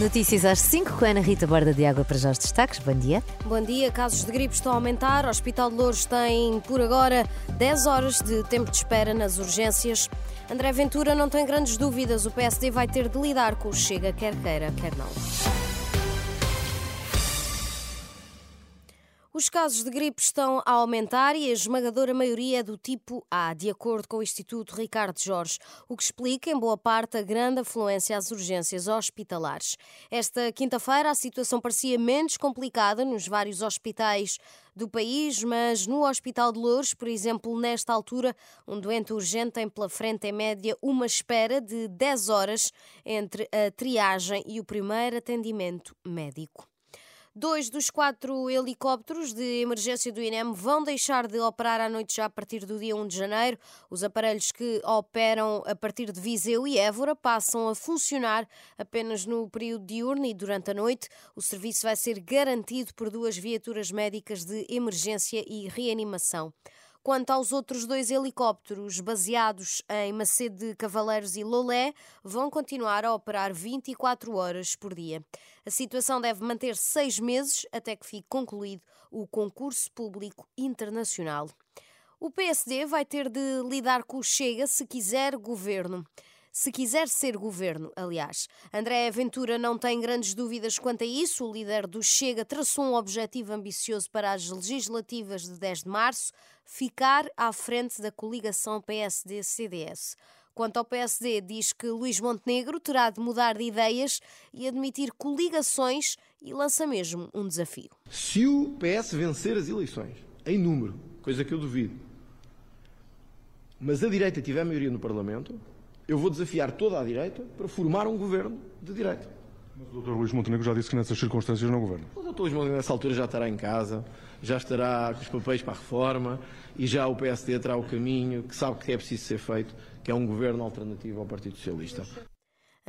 Notícias às 5 com a Ana Rita Borda de Água para já os destaques. Bom dia. Bom dia. Casos de gripe estão a aumentar. O Hospital de Louros tem, por agora, 10 horas de tempo de espera nas urgências. André Ventura não tem grandes dúvidas. O PSD vai ter de lidar com o Chega, quer queira, quer não. Casos de gripe estão a aumentar e a esmagadora maioria é do tipo A, de acordo com o Instituto Ricardo Jorge, o que explica, em boa parte, a grande afluência às urgências hospitalares. Esta quinta-feira, a situação parecia menos complicada nos vários hospitais do país, mas no Hospital de Louros, por exemplo, nesta altura, um doente urgente tem pela frente, em média, uma espera de 10 horas entre a triagem e o primeiro atendimento médico. Dois dos quatro helicópteros de emergência do INEM vão deixar de operar à noite já a partir do dia 1 de janeiro. Os aparelhos que operam a partir de Viseu e Évora passam a funcionar apenas no período diurno e durante a noite. O serviço vai ser garantido por duas viaturas médicas de emergência e reanimação. Quanto aos outros dois helicópteros baseados em Macedo de Cavaleiros e Lolé, vão continuar a operar 24 horas por dia. A situação deve manter seis meses até que fique concluído o concurso público internacional. O PSD vai ter de lidar com o Chega se quiser governo se quiser ser governo, aliás. André Ventura não tem grandes dúvidas quanto a isso. O líder do Chega traçou um objetivo ambicioso para as legislativas de 10 de março: ficar à frente da coligação PSD-CDS. Quanto ao PSD, diz que Luís Montenegro terá de mudar de ideias e admitir coligações e lança mesmo um desafio. Se o PS vencer as eleições, em número, coisa que eu duvido, mas a direita tiver maioria no Parlamento, eu vou desafiar toda a direita para formar um governo de direita. Mas o Dr. Luís Montenegro já disse que nessas circunstâncias não governa. O Dr. Luís Montenegro nessa altura já estará em casa, já estará com os papéis para a reforma e já o PSD terá o caminho que sabe que é preciso ser feito, que é um governo alternativo ao Partido Socialista.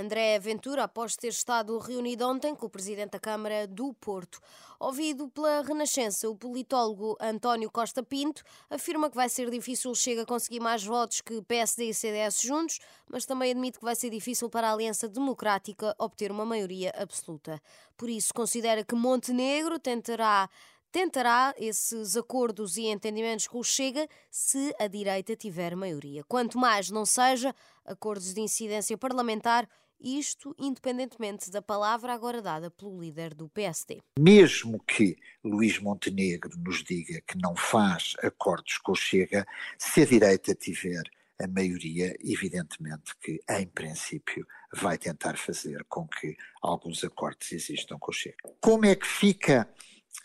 André Ventura, após ter estado reunido ontem com o Presidente da Câmara do Porto. Ouvido pela Renascença, o politólogo António Costa Pinto afirma que vai ser difícil Chega a conseguir mais votos que PSD e CDS juntos, mas também admite que vai ser difícil para a Aliança Democrática obter uma maioria absoluta. Por isso, considera que Montenegro tentará tentará esses acordos e entendimentos com o Chega se a direita tiver maioria. Quanto mais não seja acordos de incidência parlamentar, isto independentemente da palavra agora dada pelo líder do PSD. Mesmo que Luís Montenegro nos diga que não faz acordos com o Chega, se a direita tiver a maioria, evidentemente que, em princípio, vai tentar fazer com que alguns acordos existam com o Chega. Como é que fica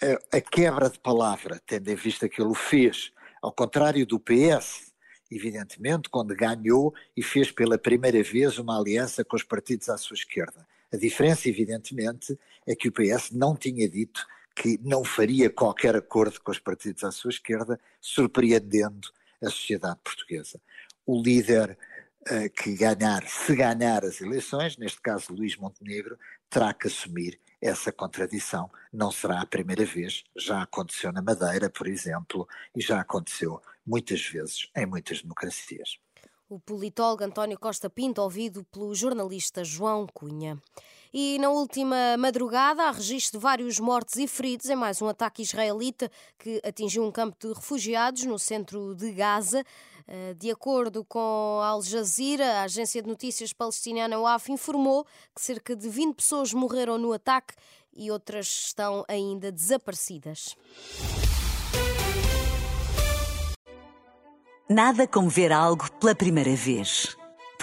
a, a quebra de palavra, tendo em vista que ele o fez, ao contrário do PS, evidentemente, quando ganhou e fez pela primeira vez uma aliança com os partidos à sua esquerda. A diferença, evidentemente, é que o PS não tinha dito que não faria qualquer acordo com os partidos à sua esquerda, surpreendendo a sociedade portuguesa. O líder uh, que ganhar, se ganhar as eleições, neste caso Luís Montenegro, terá que assumir essa contradição. Não será a primeira vez, já aconteceu na Madeira, por exemplo, e já aconteceu muitas vezes em muitas democracias. O politólogo António Costa Pinto, ouvido pelo jornalista João Cunha. E na última madrugada há registro de vários mortos e feridos em mais um ataque israelita que atingiu um campo de refugiados no centro de Gaza. Eh, de acordo com Al Jazeera, a agência de notícias palestiniana WAF informou que cerca de 20 pessoas morreram no ataque e outras estão ainda desaparecidas. Nada como ver algo pela primeira vez.